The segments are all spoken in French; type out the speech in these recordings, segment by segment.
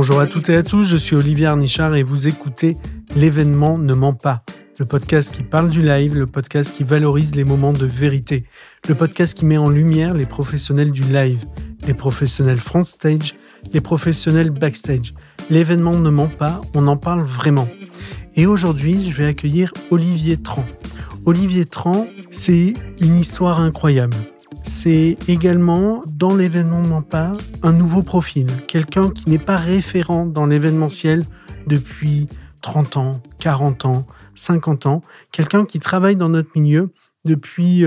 Bonjour à toutes et à tous, je suis Olivier Arnichard et vous écoutez L'événement ne ment pas, le podcast qui parle du live, le podcast qui valorise les moments de vérité, le podcast qui met en lumière les professionnels du live, les professionnels front stage, les professionnels backstage. L'événement ne ment pas, on en parle vraiment. Et aujourd'hui, je vais accueillir Olivier Tran. Olivier Tran, c'est une histoire incroyable. C'est également, dans l'événement pas, un nouveau profil. Quelqu'un qui n'est pas référent dans l'événementiel depuis 30 ans, 40 ans, 50 ans. Quelqu'un qui travaille dans notre milieu depuis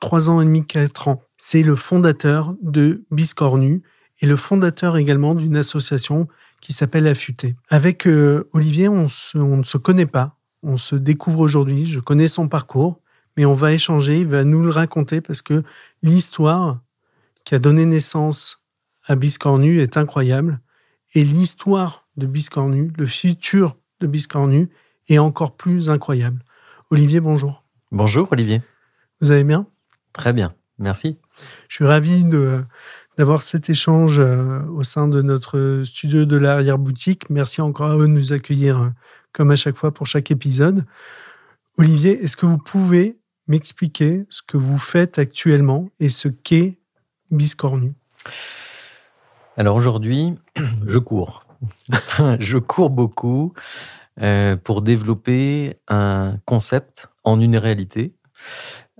3 euh, ans et demi, 4 ans. C'est le fondateur de Biscornu et le fondateur également d'une association qui s'appelle Affûté. Avec euh, Olivier, on, on ne se connaît pas. On se découvre aujourd'hui. Je connais son parcours mais on va échanger, il va nous le raconter parce que l'histoire qui a donné naissance à Biscornu est incroyable et l'histoire de Biscornu, le futur de Biscornu est encore plus incroyable. Olivier, bonjour. Bonjour Olivier. Vous allez bien? Très bien, merci. Je suis ravi de d'avoir cet échange euh, au sein de notre studio de l'arrière-boutique. Merci encore à eux de nous accueillir euh, comme à chaque fois pour chaque épisode. Olivier, est-ce que vous pouvez m'expliquer ce que vous faites actuellement et ce qu'est Biscornu Alors aujourd'hui, je cours. je cours beaucoup euh, pour développer un concept en une réalité.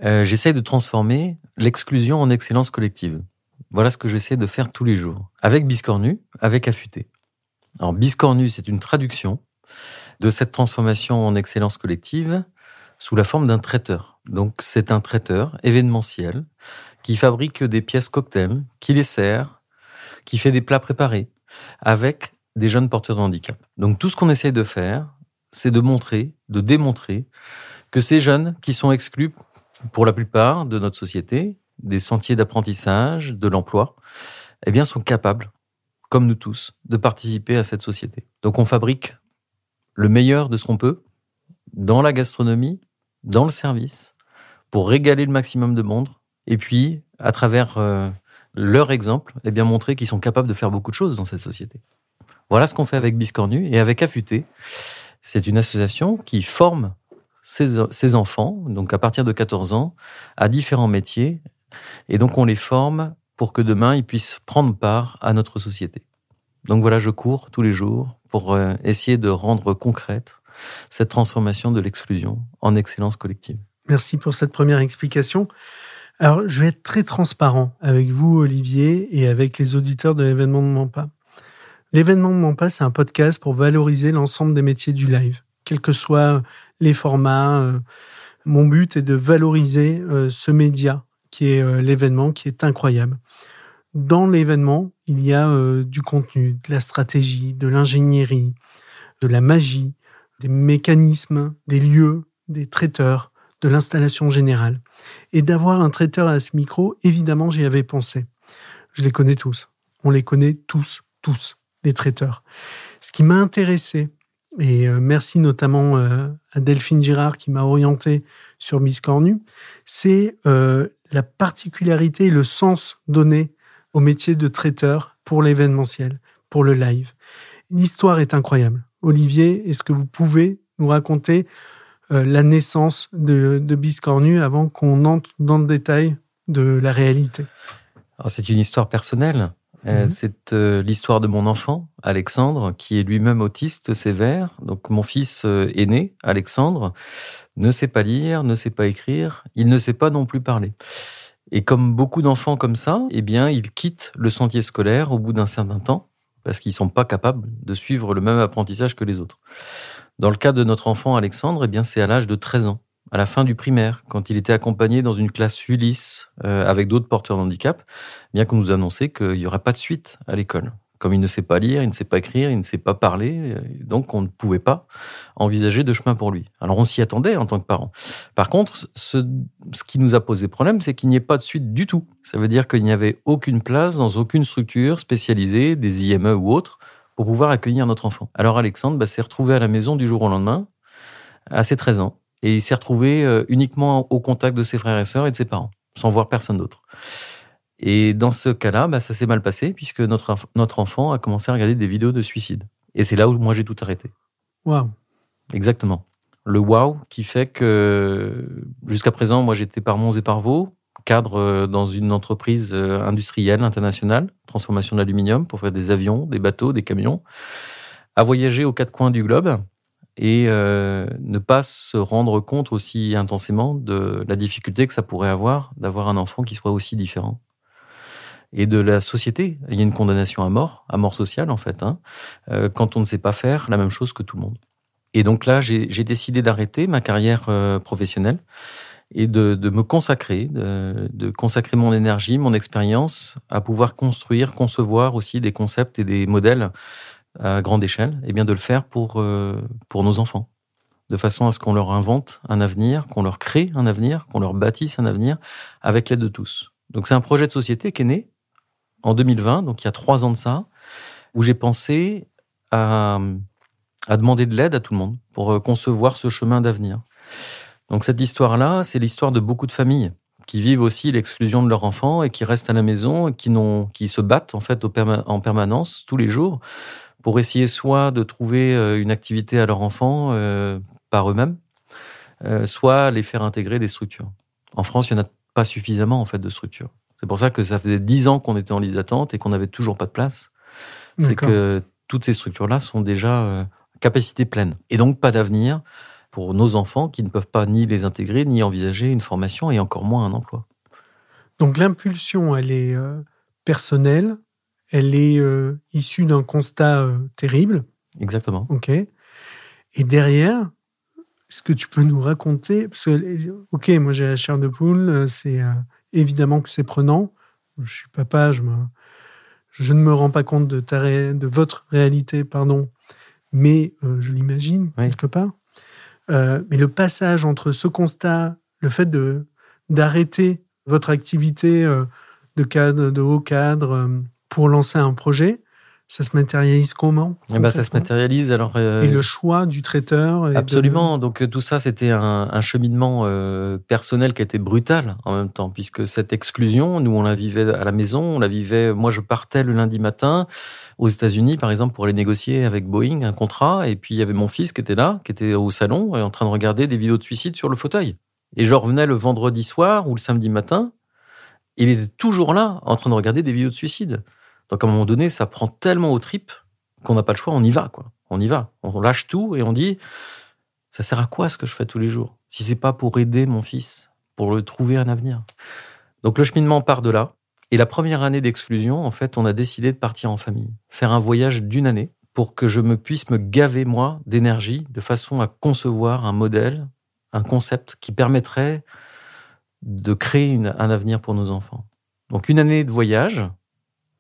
Euh, j'essaie de transformer l'exclusion en excellence collective. Voilà ce que j'essaie de faire tous les jours. Avec Biscornu, avec Affûté. Alors Biscornu, c'est une traduction de cette transformation en excellence collective sous la forme d'un traiteur. Donc c'est un traiteur événementiel qui fabrique des pièces cocktails, qui les sert, qui fait des plats préparés avec des jeunes porteurs de handicap. Donc tout ce qu'on essaie de faire, c'est de montrer, de démontrer que ces jeunes qui sont exclus pour la plupart de notre société, des sentiers d'apprentissage, de l'emploi, eh bien sont capables, comme nous tous, de participer à cette société. Donc on fabrique le meilleur de ce qu'on peut dans la gastronomie, dans le service pour régaler le maximum de monde et puis à travers euh, leur exemple, eh bien montrer qu'ils sont capables de faire beaucoup de choses dans cette société. Voilà ce qu'on fait avec Biscornu et avec Affûté. C'est une association qui forme ses, enfants, donc à partir de 14 ans, à différents métiers. Et donc on les forme pour que demain ils puissent prendre part à notre société. Donc voilà, je cours tous les jours pour euh, essayer de rendre concrète cette transformation de l'exclusion en excellence collective. Merci pour cette première explication. Alors, je vais être très transparent avec vous, Olivier, et avec les auditeurs de l'événement de Mampa. L'événement de Mampa, c'est un podcast pour valoriser l'ensemble des métiers du live, quels que soient les formats. Euh, mon but est de valoriser euh, ce média qui est euh, l'événement, qui est incroyable. Dans l'événement, il y a du contenu, de la stratégie, de l'ingénierie, de la magie, des mécanismes, des lieux, des traiteurs, de l'installation générale. Et d'avoir un traiteur à ce micro, évidemment, j'y avais pensé. Je les connais tous. On les connaît tous, tous, les traiteurs. Ce qui m'a intéressé, et euh, merci notamment euh, à Delphine Girard qui m'a orienté sur Biscornu, c'est euh, la particularité et le sens donné au métier de traiteur pour l'événementiel, pour le live. L'histoire est incroyable. Olivier, est-ce que vous pouvez nous raconter la naissance de, Biscornu avant qu'on entre dans le détail de la réalité C'est une histoire personnelle. Euh, mhm. C'est euh, l'histoire de mon enfant, Alexandre, qui est lui-même autiste sévère. Donc mon fils aîné, Alexandre, ne sait pas lire, ne sait pas écrire, il ne sait pas non plus parler. Et comme beaucoup d'enfants comme ça, eh bien, il quitte le sentier scolaire au bout d'un certain temps parce qu'ils sont pas capables de suivre le même apprentissage que les autres. Dans le cas de notre enfant Alexandre, eh bien c'est à l'âge de 13 ans, à la fin du primaire, quand il était accompagné dans une classe Ulysse euh, avec d'autres porteurs de handicap, eh bien qu'on nous annonçait qu'il n'y aurait pas de suite à l'école comme il ne sait pas lire, il ne sait pas écrire, il ne sait pas parler, donc on ne pouvait pas envisager de chemin pour lui. Alors on s'y attendait en tant que parent. Par contre, ce, ce qui nous a posé problème, c'est qu'il n'y ait pas de suite du tout. Ça veut dire qu'il n'y avait aucune place dans aucune structure spécialisée, des IME ou autres, pour pouvoir accueillir notre enfant. Alors Alexandre bah, s'est retrouvé à la maison du jour au lendemain, à ses 13 ans, et il s'est retrouvé euh, uniquement au contact de ses frères et sœurs et de ses parents, sans voir personne d'autre. Et dans ce cas-là, bah, ça s'est mal passé puisque notre, notre enfant a commencé à regarder des vidéos de suicide. Et c'est là où moi j'ai tout arrêté. Waouh. Exactement. Le wow qui fait que jusqu'à présent, moi j'étais par Mons et par Vaux, cadre euh, dans une entreprise euh, industrielle internationale, transformation d'aluminium pour faire des avions, des bateaux, des camions, à voyager aux quatre coins du globe et euh, ne pas se rendre compte aussi intensément de la difficulté que ça pourrait avoir d'avoir un enfant qui soit aussi différent. Et de la société. Il y a une condamnation à mort, à mort sociale en fait, hein, quand on ne sait pas faire la même chose que tout le monde. Et donc là, j'ai décidé d'arrêter ma carrière professionnelle et de, de me consacrer, de, de, consacrer mon énergie, mon expérience à pouvoir construire, concevoir aussi des concepts et des modèles à grande échelle, et bien de le faire pour, euh, pour nos enfants, de façon à ce qu'on leur invente un avenir, qu'on leur crée un avenir, qu'on leur bâtisse un avenir avec l'aide de tous. Donc c'est un projet de société qui est né en 2020, donc il y a trois ans de ça, où j'ai pensé à, à demander de l'aide à tout le monde pour euh, concevoir ce chemin d'avenir. Donc cette histoire-là, c'est l'histoire de beaucoup de familles qui vivent aussi l'exclusion de leurs enfants et qui restent à la maison et qui, n'ont, qui se battent en fait en permanence tous les jours pour essayer soit de trouver euh, une activité à leur enfant euh, par eux-mêmes, euh, soit les faire intégrer des structures. En France, il n'y en a pas suffisamment en fait de structures. C'est pour ça que ça faisait dix ans qu'on était en liste d'attente et qu'on n'avait toujours pas de place. C'est que toutes ces structures-là sont déjà capacité pleine et donc pas d'avenir pour nos enfants qui ne peuvent pas ni les intégrer, ni envisager une formation et encore moins un emploi. Donc l'impulsion, elle est euh, personnelle, elle est euh, issue d'un constat euh, terrible. Exactement. Ok. Et derrière, est-ce que tu peux nous raconter Parce que, ok, moi j'ai la chair de poule, c'est évidemment que c'est prenant. Je suis papa, je, me, je ne me rends pas compte de, ta de votre réalité, pardon, mais je l'imagine quelque part. Euh, mais le passage entre ce constat, le fait de d'arrêter votre activité euh, de cadre, de haut cadre, euh, pour lancer un projet, ça se matérialise comment eh ben, Ça se matérialise alors. et le choix du traiteur. absolument. Donc tout ça, c'était un, un cheminement personnel qui a été brutal en même temps, puisque cette exclusion, nous on la vivait à la maison, on la vivait. Moi, je partais le lundi matin aux États-Unis, par exemple, pour aller négocier avec Boeing un contrat. Et puis, il y avait mon fils qui était là, qui était au salon, et en train de regarder des vidéos de suicide sur le fauteuil. Et je revenais le vendredi soir ou le samedi matin. Il était toujours là, en train de regarder des vidéos de suicide. Donc, à un moment donné, ça prend tellement aux tripes qu'on n'a pas le choix, on y va, quoi. On y va. On lâche tout et on dit, ça sert à quoi ce que je fais tous les jours? Si c'est pas pour aider mon fils, pour le trouver un avenir. Donc, le cheminement part de là. Et la première année d'exclusion, en fait, on a décidé de partir en famille, faire un voyage d'une année pour que je me puisse me gaver, moi, d'énergie, de façon à concevoir un modèle, un concept qui permettrait de créer un avenir pour nos enfants. Donc une année de voyage,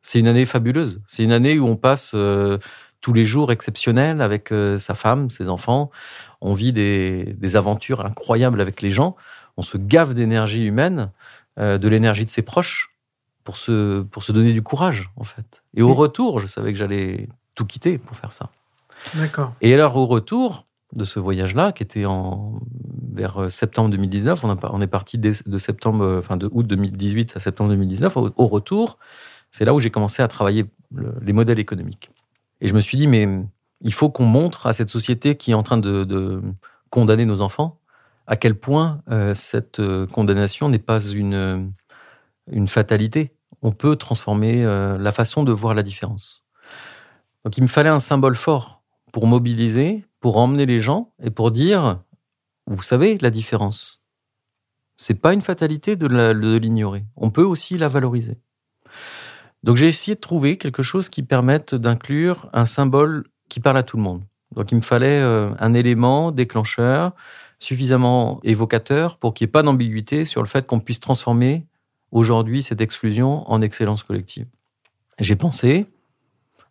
c'est une année fabuleuse. C'est une année où on passe euh, tous les jours exceptionnels avec euh, sa femme, ses enfants. On vit des, des, aventures incroyables avec les gens. On se gave d'énergie humaine, euh, de l'énergie de ses proches pour se, pour se donner du courage, en fait. Et au retour, je savais que j'allais tout quitter pour faire ça. D'accord. Et alors, au retour de ce voyage-là, qui était en, vers septembre 2019, on, a, on est parti de septembre, enfin de août 2018 à septembre 2019. Au, retour, c'est là où j'ai commencé à travailler les modèles économiques. Et je me suis dit, mais il faut qu'on montre à cette société qui est en train de, condamner nos enfants à quel point euh, cette condamnation n'est pas une, une fatalité. On peut transformer euh, la façon de voir la différence. Donc il me fallait un symbole fort pour mobiliser, pour emmener les gens et pour dire, vous savez, la différence. C'est pas une fatalité de l'ignorer. On peut aussi la valoriser. Donc j'ai essayé de trouver quelque chose qui permette d'inclure un symbole qui parle à tout le monde. Donc il me fallait euh, un élément déclencheur suffisamment évocateur pour qu'il n'y ait pas d'ambiguïté sur le fait qu'on puisse transformer aujourd'hui cette exclusion en excellence collective. J'ai pensé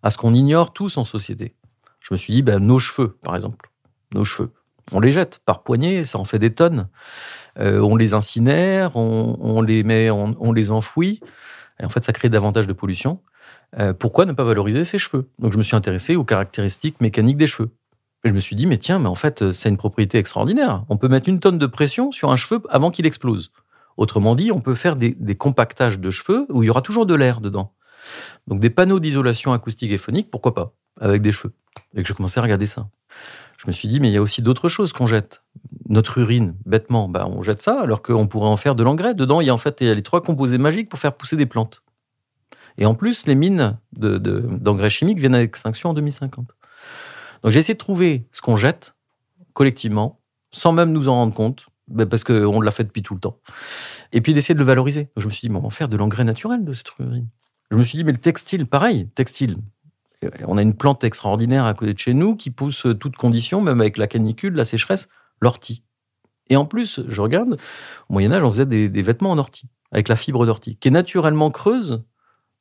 à ce qu'on ignore tous en société. Je me suis dit, ben, nos cheveux, par exemple, nos cheveux, on les jette par poignée, ça en fait des tonnes. Euh, on les incinère, on, les met, on, les enfouit, et en fait, ça crée davantage de pollution. Euh, pourquoi ne pas valoriser ses cheveux? Donc, je me suis intéressé aux caractéristiques mécaniques des cheveux. Et je me suis dit, mais tiens, mais en fait, c'est une propriété extraordinaire. On peut mettre une tonne de pression sur un cheveu avant qu'il explose. Autrement dit, on peut faire des, des compactages de cheveux où il y aura toujours de l'air dedans. Donc des panneaux d'isolation acoustique et phonique, pourquoi pas, avec des cheveux. Et que je commençais à regarder ça. Je me suis dit, mais il y a aussi d'autres choses qu'on jette. Notre urine, bêtement, bah, on jette ça, alors qu'on pourrait en faire de l'engrais. Dedans, il y a en fait les trois composés magiques pour faire pousser des plantes. Et en plus, les mines d'engrais de, chimiques viennent à l'extinction en 2050. Donc j'ai essayé de trouver ce qu'on jette collectivement, sans même nous en rendre compte, ben, parce qu'on l'a fait depuis tout le temps. Et puis d'essayer de le valoriser. Je me suis dit, bon, on va faire de l'engrais naturel de cette urine. Je me suis dit, mais le textile, pareil, textile. On a une plante extraordinaire à côté de chez nous qui pousse toutes conditions, même avec la canicule, la sécheresse, l'ortie. Et en plus, je regarde, au Moyen-Âge, on faisait des, des, vêtements en ortie, avec la fibre d'ortie, qui est naturellement creuse,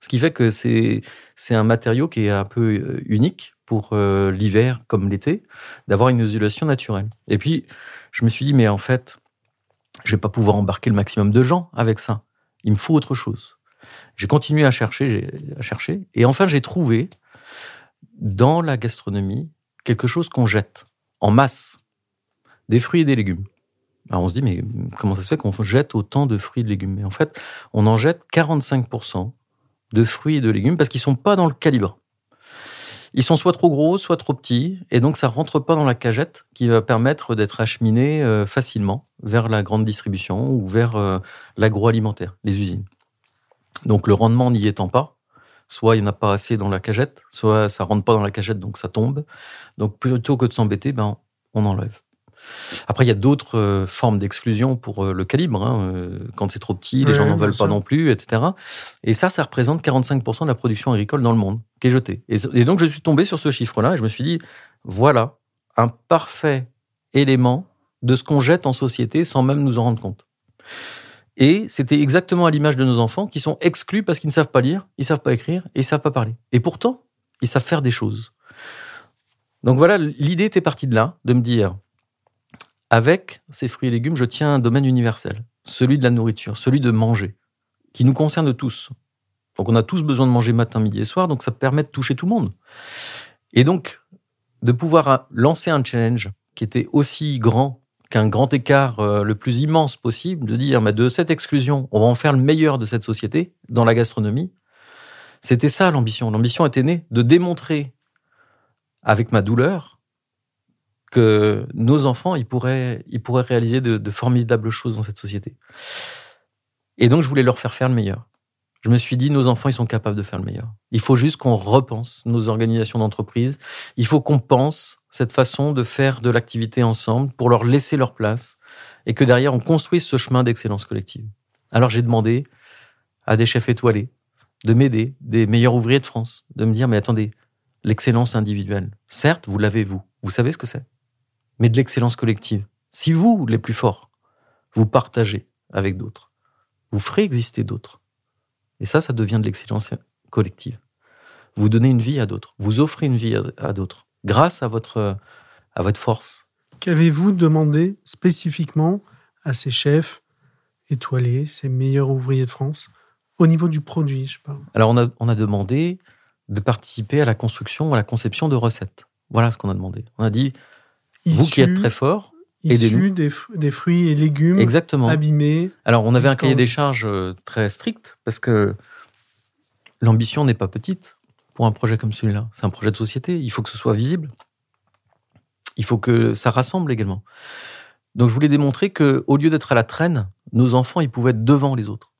ce qui fait que c'est un matériau qui est un peu euh, unique pour euh, l'hiver comme l'été, d'avoir une isolation naturelle. Et puis, je me suis dit, mais en fait, je vais pas pouvoir embarquer le maximum de gens avec ça. Il me faut autre chose. J'ai continué à chercher, à chercher, et enfin j'ai trouvé dans la gastronomie quelque chose qu'on jette en masse, des fruits et des légumes. Alors on se dit, mais comment ça se fait qu'on jette autant de fruits et de légumes? Mais en fait, on en jette 45% de fruits et de légumes parce qu'ils sont pas dans le calibre. Ils sont soit trop gros, soit trop petits, et donc ça rentre pas dans la cagette qui va permettre d'être acheminé euh, facilement vers la grande distribution ou vers euh, l'agroalimentaire, les usines. Donc le rendement n'y étant pas, soit il n'y en a pas assez dans la cagette, soit ça rentre pas dans la cagette donc ça tombe. Donc plutôt que de s'embêter, ben on enlève. Après, il y a d'autres euh, formes d'exclusion pour euh, le calibre. Hein, euh, quand c'est trop petit, les gens n'en veulent pas non plus, etc. Et ça, ça représente 45% de la production agricole dans le monde qui est jetée. Et, donc, je suis tombé sur ce chiffre-là et je me suis dit, voilà un parfait élément de ce qu'on jette en société sans même nous en rendre compte. Et c'était exactement à l'image de nos enfants qui sont exclus parce qu'ils ne savent pas lire, ils savent pas écrire et ils savent pas parler. Et pourtant, ils savent faire des choses. Donc voilà, l'idée était partie de là, de me dire, avec ces fruits et légumes, je tiens un domaine universel, celui de la nourriture, celui de manger, qui nous concerne tous. Donc on a tous besoin de manger matin, midi et soir, donc ça permet de toucher tout le monde. Et donc, de pouvoir lancer un challenge qui était aussi grand qu'un grand écart euh, le plus immense possible, de dire, mais de cette exclusion, on va en faire le meilleur de cette société dans la gastronomie. C'était ça l'ambition. L'ambition était née de démontrer, avec ma douleur, que nos enfants, ils pourraient, ils pourraient réaliser de, de formidables choses dans cette société. Et donc, je voulais leur faire faire le meilleur. Je me suis dit, nos enfants, ils sont capables de faire le meilleur. Il faut juste qu'on repense nos organisations d'entreprise. Il faut qu'on pense cette façon de faire de l'activité ensemble pour leur laisser leur place et que derrière, on construise ce chemin d'excellence collective. Alors, j'ai demandé à des chefs étoilés de m'aider, des meilleurs ouvriers de France, de me dire, mais attendez, l'excellence individuelle, certes, vous l'avez vous, vous savez ce que c'est, mais de l'excellence collective. Si vous, les plus forts, vous partagez avec d'autres, vous ferez exister d'autres. Et ça, ça devient de l'excellence collective. Vous donnez une vie à d'autres, vous offrez une vie à, d'autres, grâce à votre, à votre force. Qu'avez-vous demandé spécifiquement à ces chefs étoilés, ces meilleurs ouvriers de France, au niveau du produit, je parle? Alors, on a, on a demandé de participer à la construction, à la conception de recettes. Voilà ce qu'on a demandé. On a dit, vous qui êtes très fort, issus des, des, fruits et légumes Exactement. abîmés. Alors, on avait un cahier des charges euh, très strict parce que l'ambition n'est pas petite pour un projet comme celui-là. C'est un projet de société. Il faut que ce soit visible. Il faut que ça rassemble également. Donc, je voulais démontrer que, au lieu d'être à la traîne, nos enfants, ils pouvaient être devant les autres.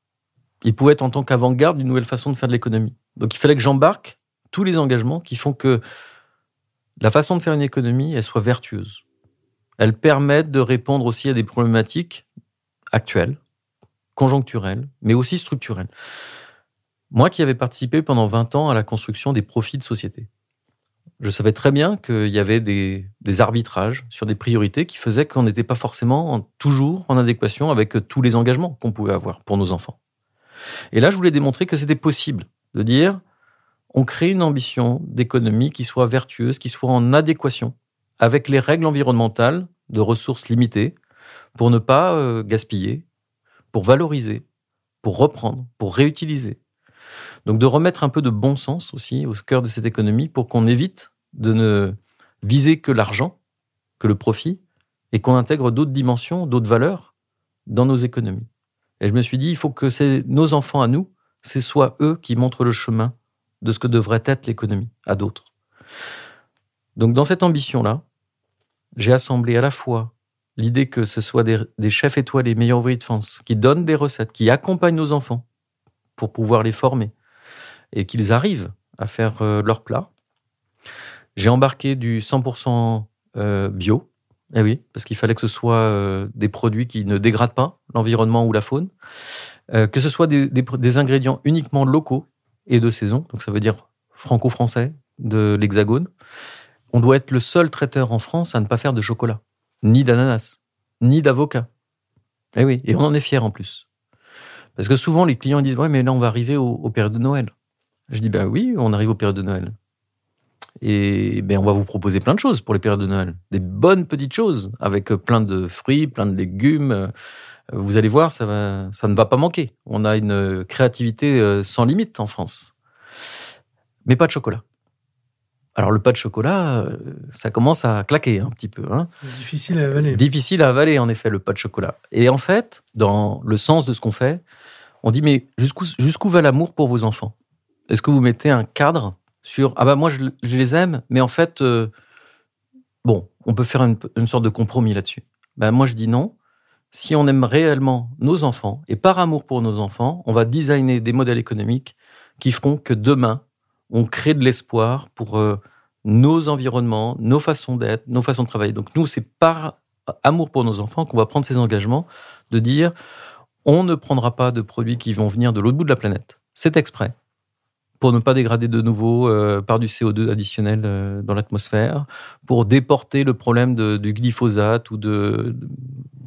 Ils pouvaient être en tant qu'avant-garde d'une nouvelle façon de faire de l'économie. Donc, il fallait que j'embarque tous les engagements qui font que la façon de faire une économie, elle soit vertueuse elles permettent de répondre aussi à des problématiques actuelles, conjoncturelles, mais aussi structurelles. Moi qui avais participé pendant 20 ans à la construction des profits de société, je savais très bien qu'il y avait des, arbitrages sur des priorités qui faisaient qu'on n'était pas forcément toujours en adéquation avec tous les engagements qu'on pouvait avoir pour nos enfants. Et là, je voulais démontrer que c'était possible de dire, on crée une ambition d'économie qui soit vertueuse, qui soit en adéquation avec les règles environnementales de ressources limitées pour ne pas euh, gaspiller, pour valoriser, pour reprendre, pour réutiliser. Donc de remettre un peu de bon sens aussi au cœur de cette économie pour qu'on évite de ne viser que l'argent, que le profit, et qu'on intègre d'autres dimensions, d'autres valeurs dans nos économies. Et je me suis dit, il faut que c'est nos enfants à nous, ce soit eux qui montrent le chemin de ce que devrait être l'économie à d'autres. Donc dans cette ambition-là, j'ai assemblé à la fois l'idée que ce soit des, chefs étoilés, meilleurs ouvriers de France, qui donnent des recettes, qui accompagnent nos enfants pour pouvoir les former et qu'ils arrivent à faire euh, leur plat. J'ai embarqué du 100% euh, bio, eh oui, parce qu'il fallait que ce soit euh, des produits qui ne dégradent pas l'environnement ou la faune, que ce soit des, des, ingrédients uniquement locaux et de saison, donc ça veut dire franco-français de l'Hexagone. On doit être le seul traiteur en France à ne pas faire de chocolat ni d'ananas, ni d'avocat. Eh oui, et on en est fier en plus. Parce que souvent, les clients disent Ouais, mais là, on va arriver au, au période de Noël. Je dis Ben oui, on arrive au période de Noël. Et ben, on va vous proposer plein de choses pour les périodes de Noël. Des bonnes petites choses, avec plein de fruits, plein de légumes. Vous allez voir, ça, va, ça ne va pas manquer. On a une créativité euh, sans limite en France. Mais pas de chocolat. Alors le pas de chocolat, euh, ça commence à claquer un petit peu. Hein. Difficile à avaler. Difficile à avaler, en effet, le pas de chocolat. Et en fait, dans le sens de ce qu'on fait, on dit, mais jusqu'où jusqu'où va l'amour pour vos enfants? Est-ce que vous mettez un cadre sur, ah bah moi je, les aime, mais en fait, euh, bon, on peut faire une, sorte de compromis là-dessus. Ben moi je dis non. Si on aime réellement nos enfants, et par amour pour nos enfants, on va designer des modèles économiques qui feront que demain, on crée de l'espoir pour euh, nos environnements, nos façons d'être, nos façons de travailler. Donc nous, c'est par amour pour nos enfants qu'on va prendre ces engagements de dire on ne prendra pas de produits qui vont venir de l'autre bout de la planète. C'est exprès pour ne pas dégrader de nouveau euh, par du CO2 additionnel euh, dans l'atmosphère, pour déporter le problème du glyphosate ou de,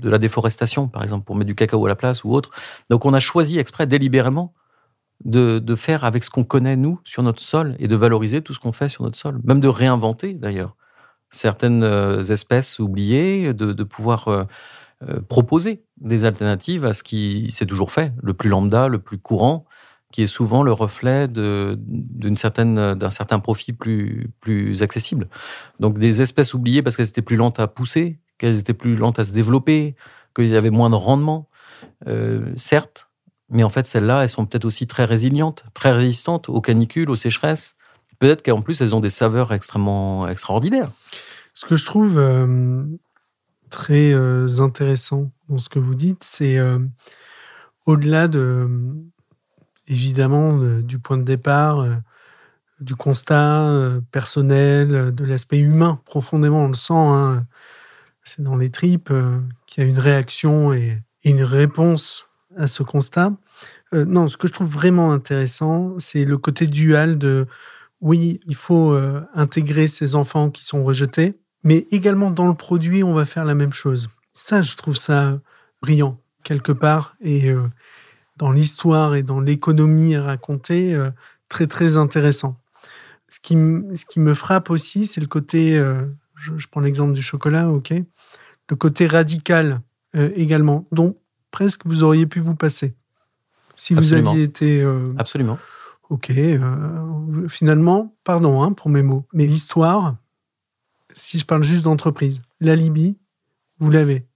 de la déforestation, par exemple, pour mettre du cacao à la place ou autre. Donc on a choisi exprès délibérément de, faire avec ce qu'on connaît, nous, sur notre sol, et de valoriser tout ce qu'on fait sur notre sol. Même de réinventer, d'ailleurs, certaines euh, espèces oubliées, de, pouvoir euh, euh, proposer des alternatives à ce qui s'est toujours fait, le plus lambda, le plus courant, qui est souvent le reflet d'une certaine d'un certain profit plus plus accessible. Donc des espèces oubliées parce qu'elles étaient plus lentes à pousser, qu'elles étaient plus lentes à se développer, qu'il y avait moins de rendement. certes, mais en fait, celles-là, elles sont peut-être aussi très résilientes, très résistantes aux canicules, aux sécheresses. Peut-être qu'en plus, elles ont des saveurs extrêmement extraordinaires. Ce que je trouve euh, très euh, intéressant dans ce que vous dites, c'est euh, au-delà de, évidemment, du point de départ, du constat personnel, de l'aspect humain, profondément, on le sent, hein. c'est dans les tripes qu'il y a une réaction et une réponse à ce constat. Euh, non, ce que je trouve vraiment intéressant, c'est le côté dual de oui, il faut euh, intégrer ces enfants qui sont rejetés, mais également dans le produit, on va faire la même chose. Ça, je trouve ça brillant quelque part et euh, dans l'histoire et dans l'économie à raconter, très très intéressant. Ce qui, ce qui me frappe aussi, c'est le côté, je, je, prends l'exemple du chocolat, ok, le côté radical également, dont presque vous auriez pu vous passer. Si vous aviez été... Euh, Absolument. Ok. Euh, finalement, pardon hein, pour mes mots, mais l'histoire, si je parle juste d'entreprise, l'alibi, vous l'avez.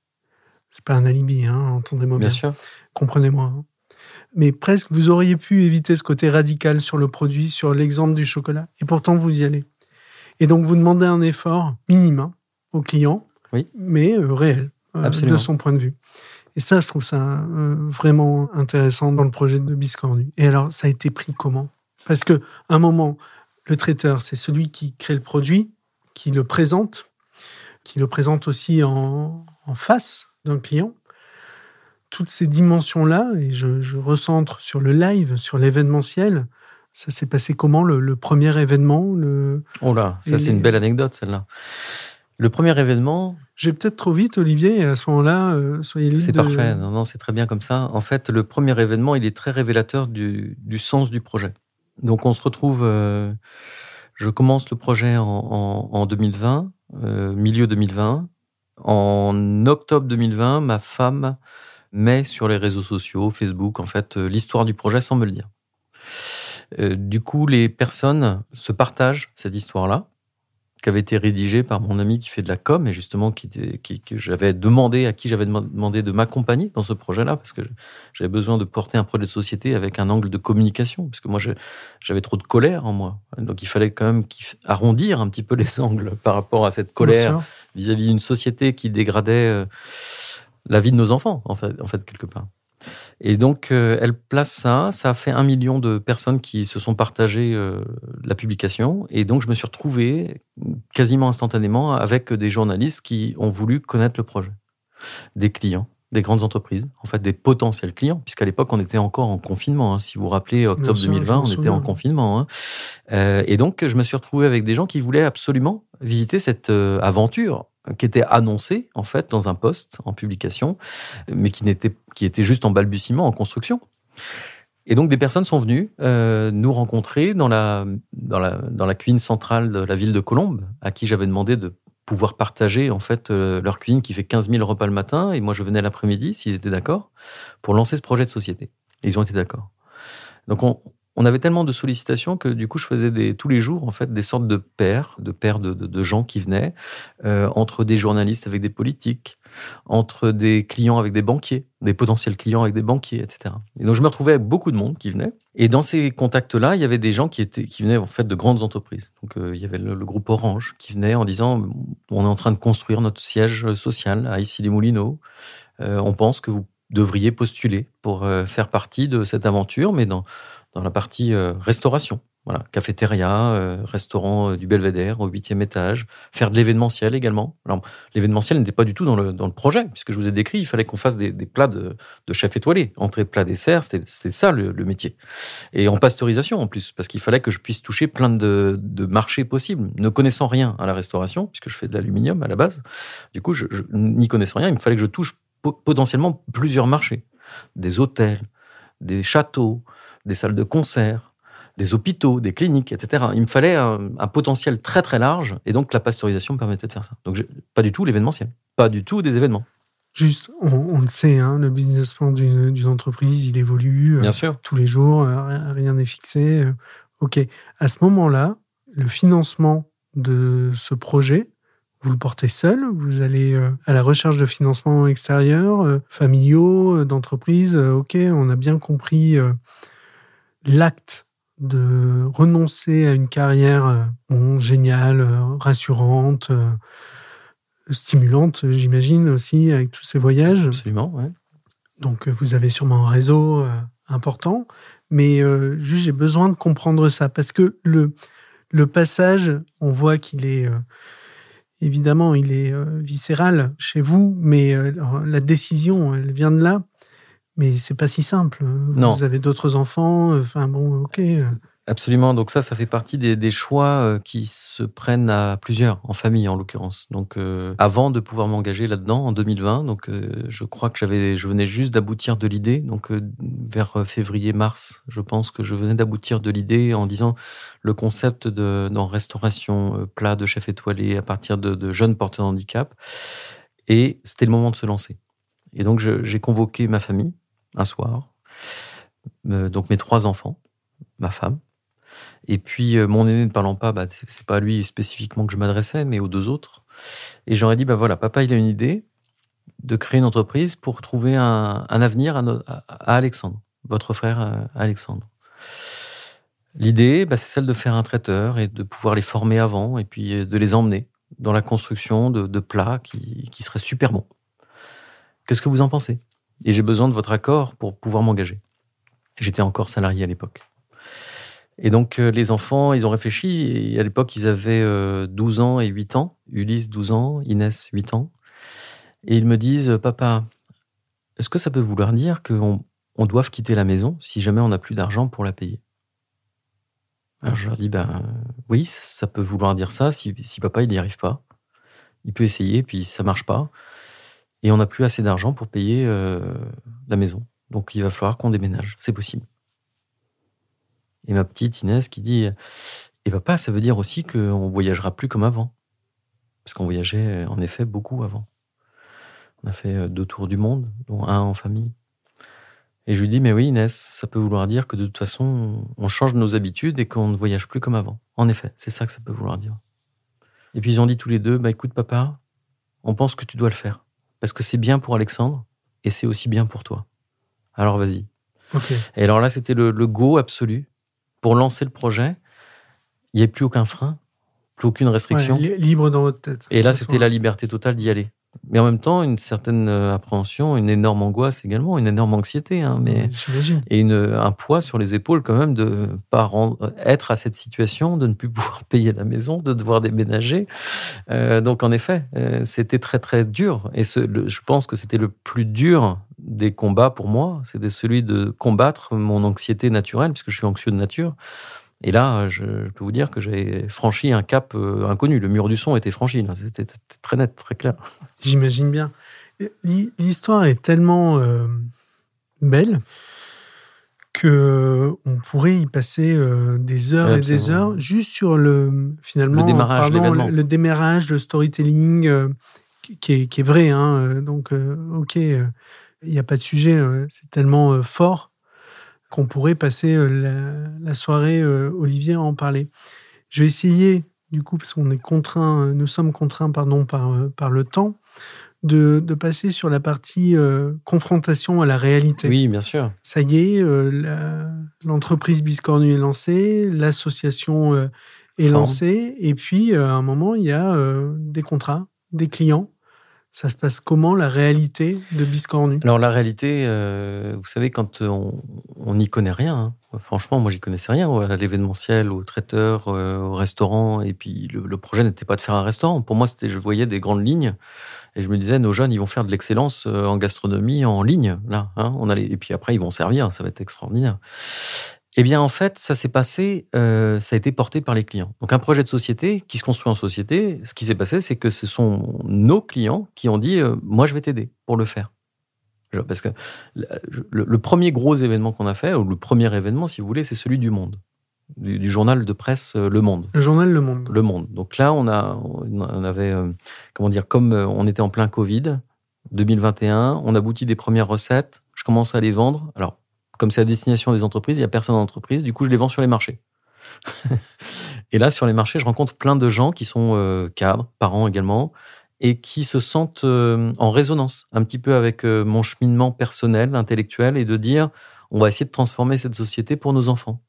C'est pas un alibi, hein, entendez-moi bien. Bien sûr. Comprenez-moi. Hein. Mais presque, vous auriez pu éviter ce côté radical sur le produit, sur l'exemple du chocolat. Et pourtant, vous y allez. Et donc, vous demandez un effort minime au client, oui. mais euh, réel, de son point de vue. Et ça, je trouve ça euh, vraiment intéressant dans le projet de Biscornu. Et alors, ça a été pris comment? Parce que un moment, le traiteur, c'est celui qui crée le produit, qui le présente, qui le présente aussi en, face d'un client. Toutes ces dimensions-là, et je, recentre sur le live, sur l'événementiel, ça s'est passé comment le, premier événement le... Oh là, ça c'est une belle anecdote celle-là. Le premier événement. Je vais peut-être trop vite, Olivier, et à ce moment-là, euh, soyez libre. C'est parfait, non, non, c'est très bien comme ça. En fait, le premier événement, il est très révélateur du, sens du projet. Donc, on se retrouve. Euh, je commence le projet en, 2020, euh, milieu 2020. En octobre 2020, ma femme met sur les réseaux sociaux, Facebook, en fait, l'histoire du projet sans me le dire. du coup, les personnes se partagent cette histoire-là qui avait été rédigé par mon ami qui fait de la com et justement qui, qui que j'avais demandé à qui j'avais demandé de m'accompagner dans ce projet-là parce que j'avais besoin de porter un projet de société avec un angle de communication parce que moi j'avais trop de colère en moi donc il fallait quand même arrondir un petit peu les angles par rapport à cette colère vis-à-vis d'une société qui dégradait euh, la vie de nos enfants en fait en fait quelque part et donc, euh, elle place ça. Ça a fait un million de personnes qui se sont partagées euh, la publication. Et donc, je me suis retrouvé quasiment instantanément avec des journalistes qui ont voulu connaître le projet. Des clients, des grandes entreprises, en fait, des potentiels clients, puisqu'à l'époque, on était encore en confinement. Hein. Si vous vous rappelez, octobre 2020, on était en confinement. Hein. Euh, et donc, je me suis retrouvé avec des gens qui voulaient absolument visiter cette aventure qui était annoncé en fait dans un poste en publication, mais qui n'était qui était juste en balbutiement, en construction. Et donc des personnes sont venues euh, nous rencontrer dans la dans la dans la cuisine centrale de la ville de Colombes, à qui j'avais demandé de pouvoir partager en fait euh, leur cuisine qui fait 15 000 repas le matin et moi je venais l'après-midi s'ils étaient d'accord pour lancer ce projet de société. Et ils ont été d'accord. Donc on, on avait tellement de sollicitations que du coup, je faisais des, tous les jours en fait des sortes de pairs, de pairs de, de, gens qui venaient euh, entre des journalistes avec des politiques, entre des clients avec des banquiers, des potentiels clients avec des banquiers, etc. Et donc je me retrouvais avec beaucoup de monde qui venait. Et dans ces contacts-là, il y avait des gens qui étaient qui venaient en fait de grandes entreprises. Donc euh, il y avait le, groupe Orange qui venait en disant on est en train de construire notre siège social à Issy-les-Moulineaux. Euh, on pense que vous devriez postuler pour faire partie de cette aventure, mais dans dans la partie euh, restauration. Voilà, cafétéria, euh, restaurant euh, du Belvédère au huitième étage, faire de l'événementiel également. Alors, l'événementiel n'était pas du tout dans le, dans le projet, puisque je vous ai décrit, il fallait qu'on fasse des, plats de, de, chef étoilé. Entrée, plat, dessert, c'était ça le, métier. Et en pasteurisation en plus, parce qu'il fallait que je puisse toucher plein de, de marchés possibles. Ne connaissant rien à la restauration, puisque je fais de l'aluminium à la base, du coup, je n'y connaissant rien, il me fallait que je touche potentiellement plusieurs marchés. Des hôtels, des châteaux, des salles de concert, des hôpitaux, des cliniques, etc. Il me fallait un, potentiel très très large, et donc la pasteurisation me permettait de faire ça. Donc pas du tout l'événementiel, pas du tout des événements. Juste, on, le sait, hein, le business plan d'une entreprise, il évolue Bien sûr. tous les jours, euh, rien n'est fixé. Euh, ok, à ce moment-là, le financement de ce projet, vous le portez seul Vous allez euh, à la recherche de financement extérieur, familiaux, d'entreprises Ok, on a bien compris l'acte de renoncer à une carrière euh, géniale, euh, rassurante, euh, stimulante, j'imagine aussi, avec tous ces voyages. Absolument, oui. Donc, vous avez sûrement un réseau important, mais juste j'ai besoin de comprendre ça parce que le, le passage, on voit qu'il est évidemment, il est viscéral chez vous, mais la décision, elle vient de là. Mais c'est pas si simple. Non. Vous avez d'autres enfants. Enfin bon, ok. Absolument. Donc ça, ça fait partie des, des, choix euh, qui se prennent à plusieurs, en famille en l'occurrence. Donc euh, avant de pouvoir m'engager là-dedans en 2020, donc euh, je crois que j'avais, je venais juste d'aboutir de l'idée. Donc vers février-mars, je pense que je venais d'aboutir de l'idée en disant le concept de dans restauration plat de chef étoilé à partir de, de jeunes porteurs de handicap. Et c'était le moment de se lancer. Et donc j'ai convoqué ma famille un soir. Euh, donc mes trois enfants, ma femme. Et puis euh, mon aîné ne parlant pas, bah, c'est pas à lui spécifiquement que je m'adressais, mais aux deux autres. Et j'aurais dit, bah voilà, papa il a une idée de créer une entreprise pour trouver un, avenir à, Alexandre, votre frère euh, Alexandre. L'idée, bah, c'est celle de faire un traiteur et de pouvoir les former avant et puis de les emmener dans la construction de, plats qui, qui seraient super bons. Qu'est-ce que vous en pensez? Et j'ai besoin de votre accord pour pouvoir m'engager. J'étais encore salarié à l'époque. Et donc euh, les enfants, ils ont réfléchi, et à l'époque ils avaient 12 euh, ans et 8 ans, Ulysse 12 ans, Inès 8 ans, et ils me disent, papa, est-ce que ça peut vouloir dire qu'on on doit quitter la maison si jamais on n'a plus d'argent pour la payer? Alors je leur dis, ben oui, ça peut vouloir dire ça si, si papa il n'y arrive pas. Il peut essayer, puis ça marche pas et on n'a plus assez d'argent pour payer euh, la maison. Donc il va falloir qu'on déménage. C'est possible. Et ma petite Inès qui dit Et papa, ça veut dire aussi qu'on voyagera plus comme avant. Parce qu'on voyageait en effet beaucoup avant. On a fait euh, deux tours du monde, dont un en famille. Et je lui dis Mais oui, Inès, ça peut vouloir dire que de toute façon, on change nos habitudes et qu'on ne voyage plus comme avant. En effet, c'est ça que ça peut vouloir dire. Et puis ils ont dit tous les deux, bah écoute papa, on pense que tu dois le faire. Parce que c'est bien pour Alexandre et c'est aussi bien pour toi. Alors vas-y. Et alors là, c'était le, go absolu pour lancer le projet. Il n'y avait plus aucun frein, plus aucune restriction. libre dans votre tête. Et là, c'était la liberté totale d'y aller mais en même temps une certaine euh, appréhension, une énorme angoisse également, une énorme anxiété, hein, mais et une, un poids sur les épaules quand même de pas rendre, être à cette situation, de ne plus pouvoir payer la maison, de devoir déménager. Euh, donc en effet, euh, c'était très très dur. Et ce, je pense que c'était le plus dur des combats pour moi, c'était celui de combattre mon anxiété naturelle puisque je suis anxieux de nature et là, je, peux vous dire que j'ai franchi un cap euh, inconnu. Le mur du son était franchi. C'était très net, très clair. J'imagine bien. L'histoire est tellement euh, belle que on pourrait y passer euh, des heures et des heures juste sur le finalement le démarrage, pardon, le, démarrage, le storytelling qui, est, qui, est, vrai. Hein, donc, ok, il n'y a pas de sujet. c'est tellement fort qu'on pourrait passer euh, la, soirée, euh, Olivier, à en parler. Je vais essayer, du coup, parce qu'on est contraint, euh, nous sommes contraints, pardon, par, par le temps, de, passer sur la partie confrontation à la réalité. Oui, bien sûr. Ça y est, l'entreprise Biscornu est lancée, l'association est lancée, et puis à un moment, il y a des contrats, des clients ça se passe comment la réalité de Biscornu Alors la réalité, euh, vous savez, quand on n'y connaît rien, hein. franchement, moi j'y connaissais rien, à l'événementiel, au traiteur, euh, au restaurant, et puis le, projet n'était pas de faire un restaurant. Pour moi, c'était, je voyais des grandes lignes, et je me disais, nos jeunes, ils vont faire de l'excellence euh, en gastronomie en ligne, là. Hein. on allait, et puis après, ils vont servir, ça va être extraordinaire. Eh bien, en fait, ça s'est passé, euh, ça a été porté par les clients. Donc, un projet de société qui se construit en société, ce qui s'est passé, c'est que ce sont nos clients qui ont dit euh, Moi, je vais t'aider pour le faire. Parce que le, premier gros événement qu'on a fait, ou le premier événement, si vous voulez, c'est celui du Monde, du, journal de presse euh, Le Monde. Le journal Le Monde. Le Monde. Donc là, on, a, on avait, comment dire, comme on était en plein Covid, 2021, on aboutit des premières recettes, je commence à les vendre. Alors, comme c'est à destination des entreprises, il n'y a personne en entreprise, du coup, je les vends sur les marchés. et là, sur les marchés, je rencontre plein de gens qui sont euh, cadres, parents également, et qui se sentent euh, en résonance un petit peu avec euh, mon cheminement personnel, intellectuel, et de dire, on va essayer de transformer cette société pour nos enfants.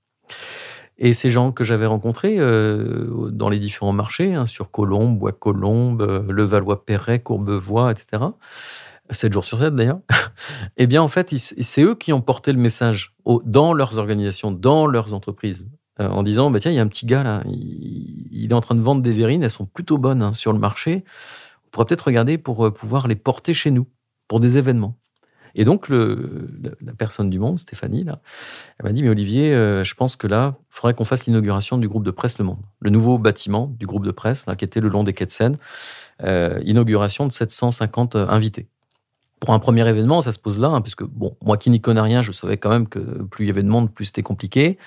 Et ces gens que j'avais rencontrés dans les différents marchés, hein, sur Colombe, Bois-Colombes, Levallois-Perret, Courbevoie, etc., 7 jours sur 7 d'ailleurs, eh bien en fait, c'est eux qui ont porté le message dans leurs organisations, dans leurs entreprises, euh, en disant, bah, tiens, il y a un petit gars là, il, est en train de vendre des verrines, elles sont plutôt bonnes hein, sur le marché, on pourrait peut-être regarder pour euh, pouvoir les porter chez nous, pour des événements. Et donc, le, la personne du monde, Stéphanie, là, elle m'a dit, mais Olivier, euh, je pense que là, il faudrait qu'on fasse l'inauguration du groupe de presse Le Monde, le nouveau bâtiment du groupe de presse, là, qui était le long des quais de Seine, inauguration de 750 invités pour un premier événement, ça se pose là, hein, puisque bon, moi qui n'y connais rien, je savais quand même que plus il y avait de monde, plus c'était compliqué.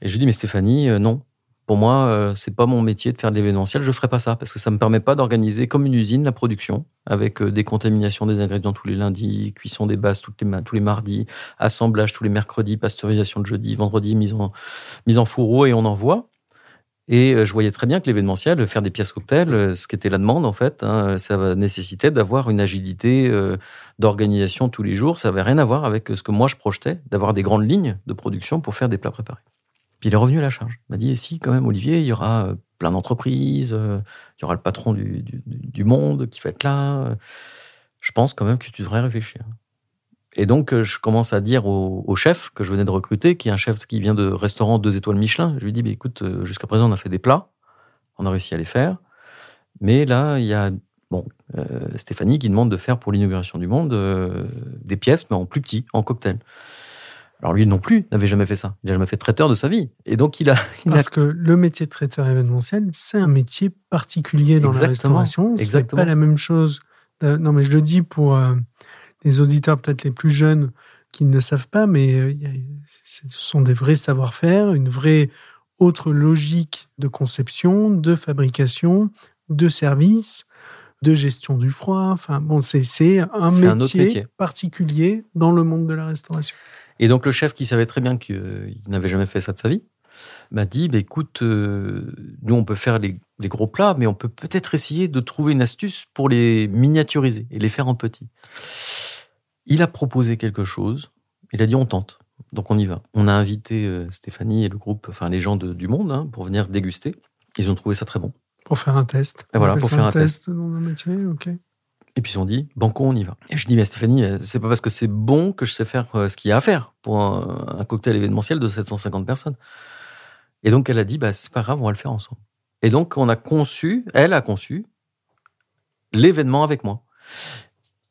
Et je lui dis, mais Stéphanie, euh, non. Pour moi, euh, c'est pas mon métier de faire de l'événementiel. Je ferai pas ça parce que ça me permet pas d'organiser comme une usine la production avec euh, décontamination des ingrédients tous les lundis, cuisson des bases tous les, tous les mardis, assemblage tous les mercredis, pasteurisation le jeudi, vendredi mise en mise en fourreau et on envoie. Et euh, je voyais très bien que l'événementiel, faire des pièces cocktails, euh, ce qui était la demande en fait, hein, ça nécessitait d'avoir une agilité euh, d'organisation tous les jours. Ça n'avait rien à voir avec ce que moi je projetais, d'avoir des grandes lignes de production pour faire des plats préparés. Puis il est revenu à la charge. Il m'a dit, si quand même Olivier, il y aura plein d'entreprises, il y aura le patron du, du, du monde qui va être là. Je pense quand même que tu devrais réfléchir. Et donc, euh, je commence à dire au, chef que je venais de recruter, qui est un chef qui vient de restaurant deux étoiles Michelin, je lui dis, bah, écoute, euh, jusqu'à présent, on a fait des plats, on a réussi à les faire, mais là, il y a bon, euh, Stéphanie qui demande de faire pour l'inauguration du monde des pièces, mais en plus petit, en cocktail. Alors lui non plus n'avait jamais fait ça. Il n'a jamais fait traiteur de sa vie. Et donc il a. Parce que le métier de traiteur événementiel, c'est un métier particulier dans la restauration. C'est pas la même chose. Non, mais je le dis pour les auditeurs peut-être les plus jeunes qui ne savent pas, mais euh, ce sont des vrais savoir-faire, une vraie autre logique de conception, de fabrication, de service, de gestion du froid. Enfin bon, c'est un, métier particulier dans le monde de la restauration. Et donc le chef qui savait très bien qu'il n'avait jamais fait ça de sa vie, m'a dit bah, écoute, euh, nous on peut faire les, gros plats, mais on peut peut-être essayer de trouver une astuce pour les miniaturiser et les faire en petit. Il a proposé quelque chose. Il a dit on tente. Donc on y va. On a invité euh, Stéphanie et le groupe, enfin les gens du monde, hein, pour venir déguster. Ils ont trouvé ça très bon. Pour faire un test. Et voilà, pour faire un test. dans le métier, ok. Et puis ils ont dit, banco, on y va. Et je dis, mais Stéphanie, euh, c'est pas parce que c'est bon que je sais faire ce qu'il y a à faire pour un cocktail événementiel de 750 personnes. Et donc, elle a dit, bah, c'est pas grave, on va le faire ensemble. Et donc, on a conçu, elle a conçu l'événement avec moi.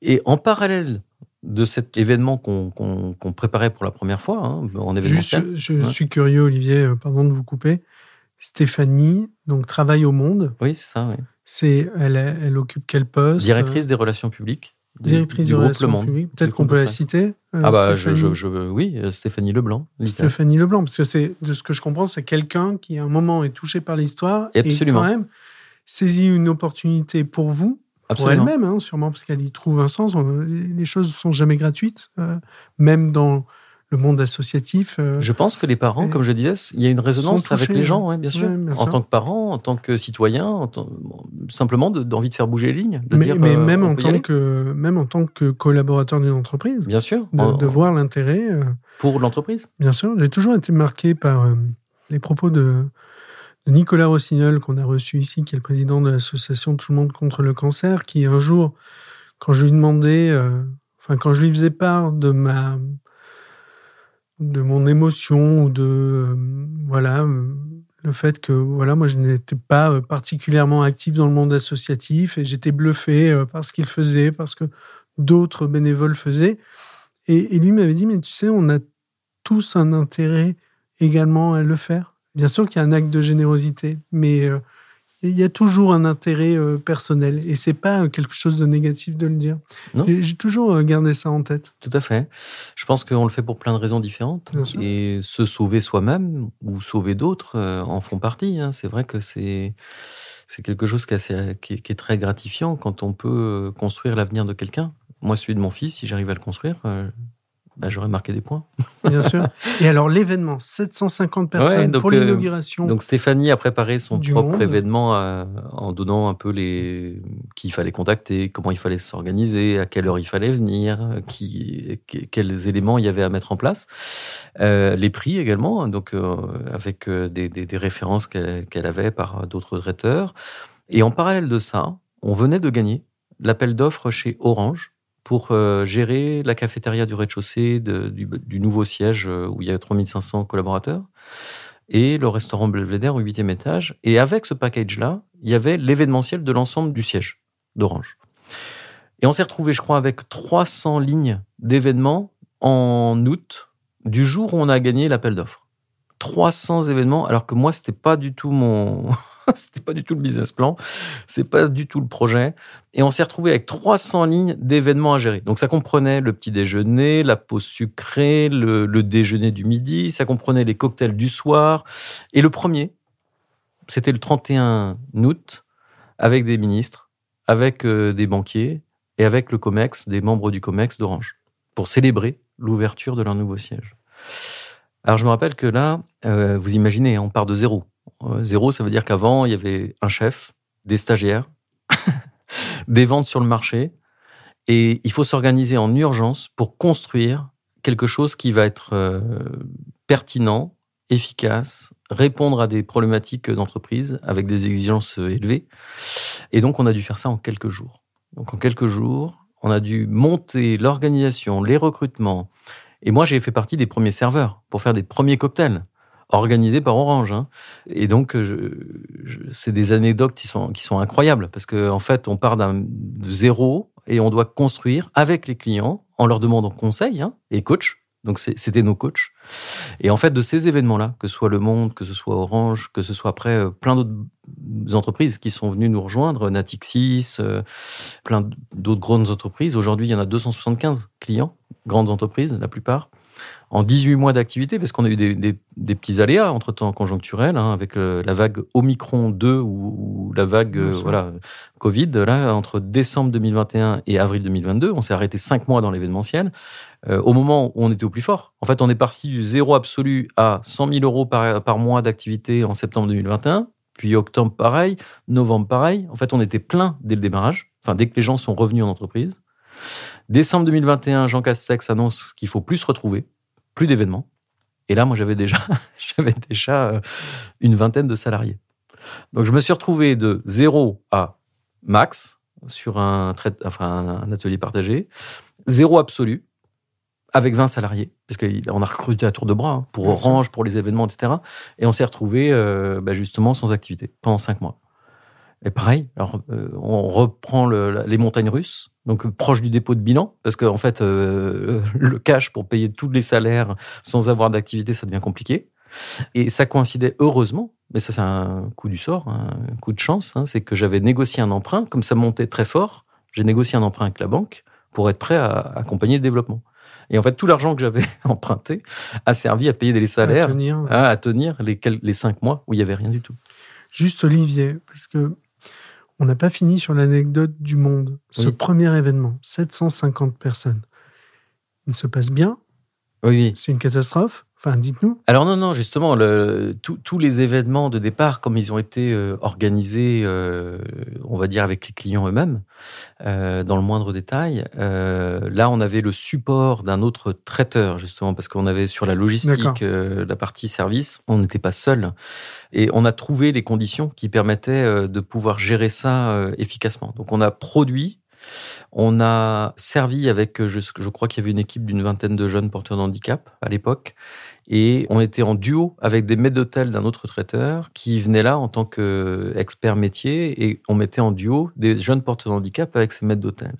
Et en parallèle de cet événement qu'on préparait pour la première fois, hein, en. Juste, je, suis curieux, Olivier, euh, pardon de vous couper. Stéphanie, donc, travaille au monde. Oui, c'est ça, oui. C'est, elle, elle occupe quel poste Directrice des relations publiques directrice de relations publiques. Peut-être qu'on peut la citer. Euh, ah bah, je, je, oui, euh, Stéphanie Leblanc. Stéphanie Leblanc, parce que c'est de ce que je comprends, c'est quelqu'un qui à un moment est touché par l'histoire et quand même saisit une opportunité pour vous, pour elle-même, hein, sûrement parce qu'elle y trouve un sens. Les choses ne sont jamais gratuites, euh, même dans le monde associatif. Euh, je pense que les parents, comme je disais, il y a une résonance avec les gens, bien, sûr. en tant que parents, en tant que citoyen, simplement d'envie de, faire bouger les lignes. mais, mais euh, même, en tant que, même en tant que collaborateur d'une entreprise. Bien sûr. De, voir l'intérêt. Pour l'entreprise. Bien sûr. J'ai toujours été marqué par les propos de, Nicolas Rossignol, qu'on a reçu ici, qui est le président de l'association Tout le monde contre le cancer, qui un jour, quand je lui demandais, enfin, quand je lui faisais part de ma de mon émotion ou de euh, voilà le fait que voilà moi je n'étais pas euh, particulièrement actif dans le monde associatif et j'étais bluffé euh, par ce qu'il faisait parce que d'autres bénévoles faisaient. Et lui m'avait dit mais tu sais on a tous un intérêt également à le faire bien sûr qu'il y a un acte de générosité mais il y a toujours un intérêt euh, personnel et c'est pas quelque chose de négatif de le dire. J'ai toujours euh, gardé ça en tête. Tout à fait. Je pense qu'on le fait pour plein de raisons différentes et se sauver soi-même ou sauver d'autres euh, en font partie. Hein. C'est vrai que c'est c'est quelque chose qui est, qui est, très gratifiant quand on peut construire l'avenir de quelqu'un. Moi, celui de mon fils, si j'arrive à le construire, bah, j'aurais marqué des points. Bien sûr. Et alors l'événement, 750 personnes pour euh, l'inauguration. donc Stéphanie a préparé son propre événement euh, en donnant un peu les qui il fallait contacter, comment il fallait s'organiser, à quelle heure il fallait venir, qui, quels éléments il y avait à mettre en place, euh, les prix également, donc avec des, des, références qu'elle avait par d'autres traiteurs. Et en parallèle de ça, on venait de gagner l'appel d'offres chez Orange pour euh, gérer la cafétéria du rez-de-chaussée du, nouveau siège euh, où il y a 3500 collaborateurs et le restaurant Belvedere au huitième étage. Et avec ce package-là, il y avait l'événementiel de l'ensemble du siège d'Orange. Et on s'est retrouvé, je crois, avec 300 lignes d'événements en août, du jour où on a gagné l'appel d'offres. 300 événements, alors que moi, c'était pas du tout mon, c'était pas du tout le business plan, c'est pas du tout le projet. Et on s'est retrouvé avec 300 lignes d'événements à gérer. Donc ça comprenait le petit déjeuner, la pause sucrée, le, déjeuner du midi, ça comprenait les cocktails du soir. Et le premier, c'était le 31 août, avec des ministres, avec euh, des banquiers et avec le COMEX, des membres du COMEX d'Orange, pour célébrer l'ouverture de leur nouveau siège. Alors je me rappelle que là, euh, vous imaginez, on part de zéro. Euh, zéro, ça veut dire qu'avant, il y avait un chef, des stagiaires, des ventes sur le marché, et il faut s'organiser en urgence pour construire quelque chose qui va être euh, pertinent, efficace, répondre à des problématiques d'entreprise avec des exigences élevées. Et donc, on a dû faire ça en quelques jours. Donc, en quelques jours, on a dû monter l'organisation, les recrutements. Et moi, j'ai fait partie des premiers serveurs pour faire des premiers cocktails organisé par Orange. Hein. Et donc, c'est des anecdotes qui sont, qui sont incroyables parce qu'en en fait, on part d'un, de zéro et on doit construire avec les clients en leur demandant conseil hein, et coach. Donc, c'était nos coachs. Et en fait, de ces événements-là, que ce soit Le Monde, que ce soit Orange, que ce soit après euh, plein d'autres entreprises qui sont venues nous rejoindre, Natixis, euh, plein d'autres grandes entreprises. Aujourd'hui, il y en a 275 clients, grandes entreprises, la plupart. En 18 mois d'activité, parce qu'on a eu des, petits aléas entre-temps conjoncturels, hein, avec euh, la vague Omicron 2 ou, la vague euh, voilà, Covid, là, entre décembre 2021 et avril 2022, on s'est arrêté 5 mois dans l'événementiel, euh, au moment où on était au plus fort. En fait, on est parti du zéro absolu à 100 000 euros par, par mois d'activité en septembre 2021, puis octobre pareil, novembre pareil. En fait, on était plein dès le démarrage, enfin dès que les gens sont revenus en entreprise. Décembre 2021, Jean Castex annonce qu'il faut plus se retrouver plus d'événements. Et là, moi, j'avais déjà, j'avais déjà euh, une vingtaine de salariés. Donc, je me suis retrouvé de zéro à max sur un, enfin, un atelier partagé, zéro absolu avec 20 salariés, parce qu'on a recruté à tour de bras hein, pour Orange, pour les événements, etc. Et on s'est retrouvé euh, bah, justement sans activité pendant cinq mois. Et pareil, alors, euh, on reprend les montagnes russes, donc proche du dépôt de bilan, parce qu'en en fait, euh, le cash pour payer tous les salaires sans avoir d'activité, ça devient compliqué. Et ça coïncidait heureusement, mais ça c'est un coup du sort, un coup de chance, hein, c'est que j'avais négocié un emprunt, comme ça montait très fort, j'ai négocié un emprunt avec la banque pour être prêt à accompagner le développement. Et en fait, tout l'argent que j'avais emprunté a servi à payer des salaires, à tenir, à, tenir les, les cinq mois où il n'y avait rien du tout. Juste Olivier, parce que on n'a pas fini sur l'anecdote du monde. Ce premier événement, 750 personnes. Il se passe bien? Oui. C'est une catastrophe? Enfin, dites-nous. Alors non, non, justement, le, tous les événements de départ, comme ils ont été euh, organisés, euh, on va dire avec les clients eux-mêmes, euh, dans le moindre détail, là, on avait le support d'un autre traiteur, justement, parce qu'on avait sur la logistique, la partie service, on n'était pas seul. Et on a trouvé les conditions qui permettaient de pouvoir gérer ça efficacement. Donc, on a produit on a servi avec, je, je crois qu'il y avait une équipe d'une vingtaine de jeunes porteurs de handicap à l'époque, et on était en duo avec des maîtres d'hôtel d'un autre traiteur qui venaient là en tant qu'experts métier, et on mettait en duo des jeunes porteurs de handicap avec ces maîtres d'hôtel.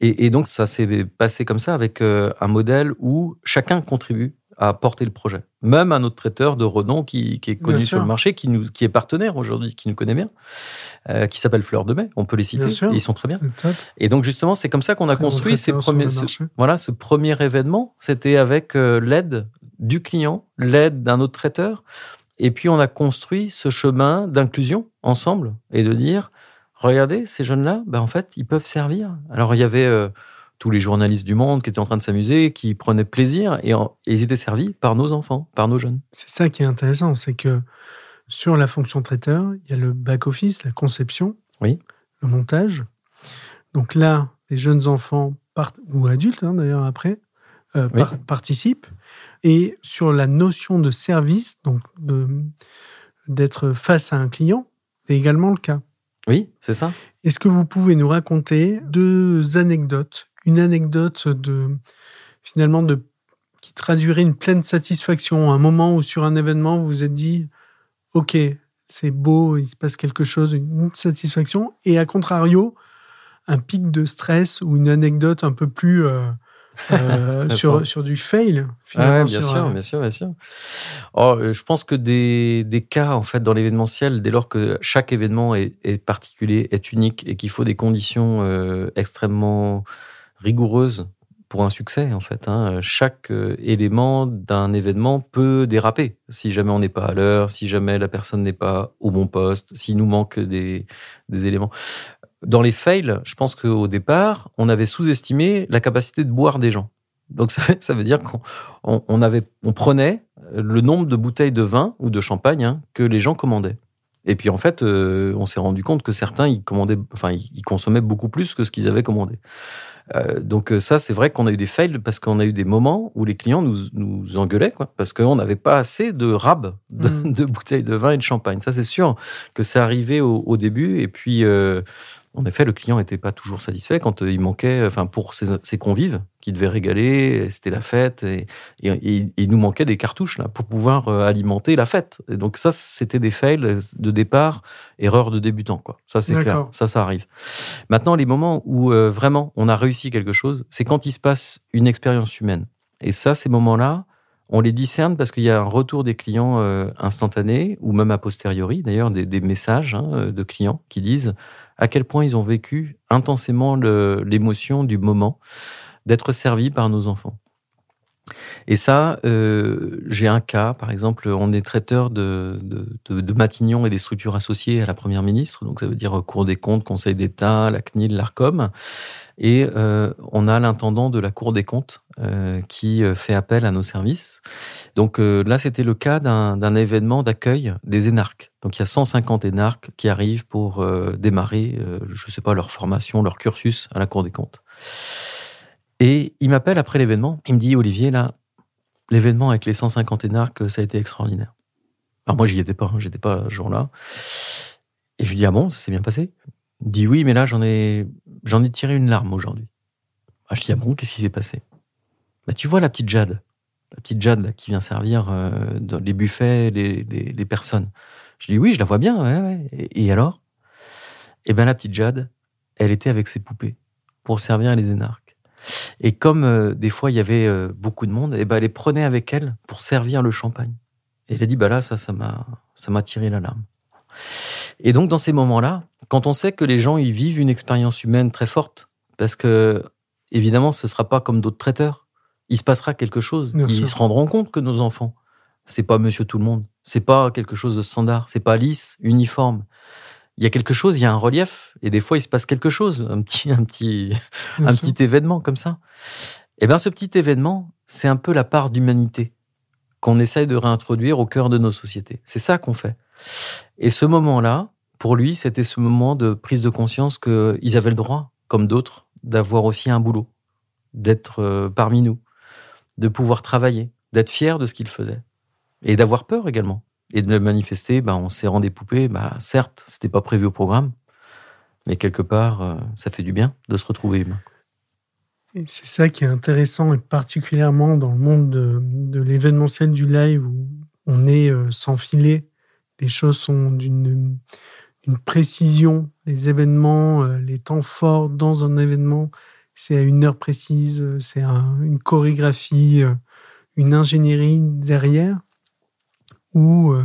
Et, donc ça s'est passé comme ça avec euh, un modèle où chacun contribue à porter le projet. Même un autre traiteur de renom qui, est connu sur le marché, qui, nous, qui est partenaire aujourd'hui, qui nous connaît bien, euh, qui s'appelle Fleur de Mai. On peut les citer, ils sont très bien. Et donc justement, c'est comme ça qu'on a construit ces premiers, ce, voilà, ce premier événement. C'était avec euh, l'aide du client, l'aide d'un autre traiteur. Et puis on a construit ce chemin d'inclusion ensemble et de dire, regardez, ces jeunes-là, ben, en fait, ils peuvent servir. Alors il y avait... Euh, tous les journalistes du monde qui étaient en train de s'amuser, qui prenaient plaisir, et, ils étaient servis par nos enfants, par nos jeunes. C'est ça qui est intéressant, c'est que sur la fonction traiteur, il y a le back-office, la conception, oui. le montage. Donc là, les jeunes enfants, ou adultes hein, d'ailleurs après, euh, participent. Et sur la notion de service, donc d'être face à un client, c'est également le cas. Oui, c'est ça. Est-ce que vous pouvez nous raconter deux anecdotes une anecdote de finalement de qui traduirait une pleine satisfaction, un moment où sur un événement vous vous êtes dit ok c'est beau, il se passe quelque chose, une satisfaction, et à contrario un pic de stress ou une anecdote un peu plus euh, euh, sur, sur du fail finalement. bien, sûr, euh, bien sûr, bien sûr, oh, je pense que des, des cas en fait dans l'événementiel, dès lors que chaque événement est, est particulier, est unique et qu'il faut des conditions extrêmement rigoureuse pour un succès en fait. Hein. Chaque euh, élément d'un événement peut déraper si jamais on n'est pas à l'heure, si jamais la personne n'est pas au bon poste, s'il nous manque des, des éléments. Dans les fails, je pense qu'au départ, on avait sous-estimé la capacité de boire des gens. Donc ça, ça veut dire qu'on on on prenait le nombre de bouteilles de vin ou de champagne hein, que les gens commandaient. Et puis en fait, euh, on s'est rendu compte que certains ils commandaient, enfin ils consommaient beaucoup plus que ce qu'ils avaient commandé. Euh, donc euh, ça, c'est vrai qu'on a eu des fails parce qu'on a eu des moments où les clients nous, nous engueulaient, quoi, parce qu'on n'avait pas assez de rab mm. de, bouteilles de vin et de champagne. Ça, c'est sûr que c'est arrivé au, au, début. Et puis, euh, en effet, le client n'était pas toujours satisfait quand il manquait, enfin, pour ses, ses convives qui devaient régaler, c'était la fête, et, il nous manquait des cartouches là pour pouvoir alimenter la fête. Et donc ça, c'était des fails de départ, erreur de débutant, quoi. Ça, c'est clair. Ça, ça arrive. Maintenant, les moments où vraiment on a réussi quelque chose, c'est quand il se passe une expérience humaine. Et ça, ces moments-là, on les discerne parce qu'il y a un retour des clients instantané ou même a posteriori, d'ailleurs, des, messages hein, de clients qui disent à quel point ils ont vécu intensément l'émotion du moment d'être servis par nos enfants. Et ça, euh, j'ai un cas, par exemple, on est traiteur de, de, de, Matignon et des structures associées à la Première ministre, donc ça veut dire Cour des comptes, Conseil d'État, la CNIL, l'ARCOM. Et euh, on a l'intendant de la Cour des comptes euh, qui euh, fait appel à nos services. Donc euh, là, c'était le cas d'un événement d'accueil des énarques. Donc il y a 150 énarques qui arrivent pour euh, démarrer, je ne sais pas, leur formation, leur cursus à la Cour des comptes. Et il m'appelle après l'événement. Il me dit, Olivier, là, l'événement avec les 150 énarques, ça a été extraordinaire. Alors moi, j'y étais pas, hein, j'étais pas ce jour-là. Et je lui dis, ah bon, ça s'est bien passé? Il dit, oui, mais là, j'en ai, j'en ai tiré une larme aujourd'hui. Ah, je dis, ah bon, qu'est-ce qui s'est passé? Bah, Tu vois la petite Jade, la petite Jade qui vient servir euh, dans les buffets, les, les, personnes. Je dis, oui, je la vois bien, ouais, ouais. Et, alors? Eh bien, la petite Jade, elle était avec ses poupées pour servir les énarques. Et comme euh, des fois il y avait euh, beaucoup de monde, et eh ben elle les prenait avec elle pour servir le champagne. Et elle a dit bah là ça ça m'a ça m'a tiré l'alarme. Et donc dans ces moments-là, quand on sait que les gens ils vivent une expérience humaine très forte, parce que évidemment ce sera pas comme d'autres traiteurs, il se passera quelque chose. ils se rendront compte que nos enfants, c'est pas Monsieur tout le monde, c'est pas quelque chose de standard, c'est pas lisse, uniforme il y a quelque chose, il y a un relief, et des fois il se passe quelque chose, un petit, un petit, un petit événement comme ça. Et eh bien, ce petit événement, c'est un peu la part d'humanité qu'on essaye de réintroduire au cœur de nos sociétés. C'est ça qu'on fait. Et ce moment-là, pour lui, c'était ce moment de prise de conscience qu'ils avaient le droit, comme d'autres, d'avoir aussi un boulot, d'être euh, parmi nous, de pouvoir travailler, d'être fiers de ce qu'ils faisaient, et d'avoir peur également et de le manifester ben, en serrant des poupées. Bah, certes, c'était pas prévu au programme, mais quelque part, euh, ça fait du bien de se retrouver. C'est ça qui est intéressant, et particulièrement dans le monde de, l'événementiel du live où on est euh, sans filet. Les choses sont d'une précision. Les événements, euh, les temps forts dans un événement, c'est à une heure précise, c'est une chorégraphie, une ingénierie derrière où euh,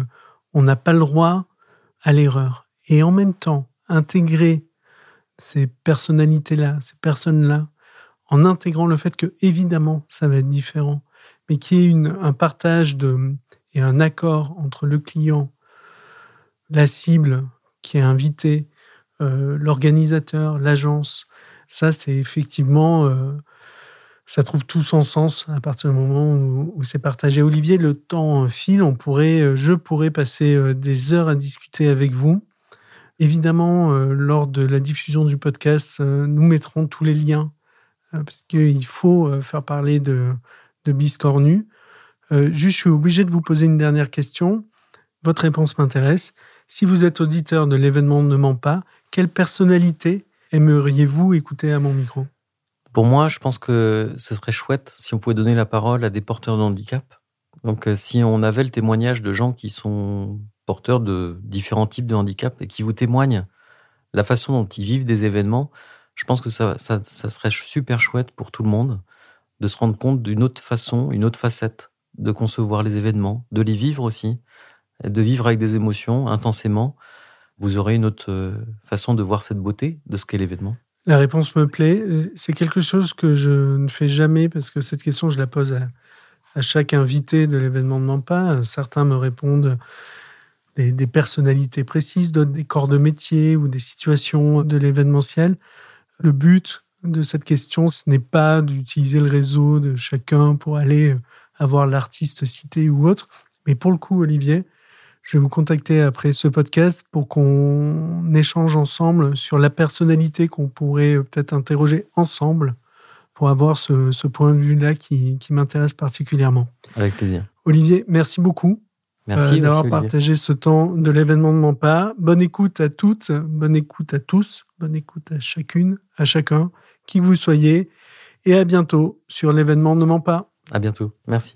on n'a pas le droit à l'erreur. Et en même temps, intégrer ces personnalités-là, ces personnes-là, en intégrant le fait que, évidemment, ça va être différent, mais qu'il y ait un partage de, et un accord entre le client, la cible qui est invitée, euh, l'organisateur, l'agence. Ça, c'est effectivement euh, ça trouve tout son sens à partir du moment où, c'est partagé. Olivier, le temps file, on pourrait, euh, je pourrais passer euh, des heures à discuter avec vous. Évidemment, euh, lors de la diffusion du podcast, nous mettrons tous les liens parce qu'il faut faire parler de, de Biscornu. juste, je suis obligé de vous poser une dernière question. Votre réponse m'intéresse. Si vous êtes auditeur de l'événement Ne ment pas, quelle personnalité aimeriez-vous écouter à mon micro? Pour moi, je pense que ce serait chouette si on pouvait donner la parole à des porteurs de handicap. Donc, euh, si on avait le témoignage de gens qui sont porteurs de différents types de handicap et qui vous témoignent la façon dont ils vivent des événements, je pense que ça, ça, ça serait super chouette pour tout le monde de se rendre compte d'une autre façon, une autre facette de concevoir les événements, de les vivre aussi, de vivre avec des émotions intensément. Vous aurez une autre euh, façon de voir cette beauté de ce qu'est l'événement. La réponse me plaît. C'est quelque chose que je ne fais jamais parce que cette question, je la pose à, chaque invité de l'événement de Nampa. Certains me répondent des, des personnalités précises, d'autres des corps de métier ou des situations de l'événementiel. Le but de cette question, ce n'est pas d'utiliser le réseau de chacun pour aller avoir l'artiste cité ou autre. Mais pour le coup, Olivier, je vais vous contacter après ce podcast pour qu'on échange ensemble sur la personnalité qu'on pourrait peut-être interroger ensemble pour avoir ce, point de vue-là qui, m'intéresse particulièrement. Avec plaisir. Olivier, merci beaucoup. Merci euh, d'avoir partagé ce temps de l'événement de mon pas. Bonne écoute à toutes, bonne écoute à tous, bonne écoute à chacune, à chacun, qui que vous soyez. Et à bientôt sur l'événement Ne ment pas. À bientôt. Merci.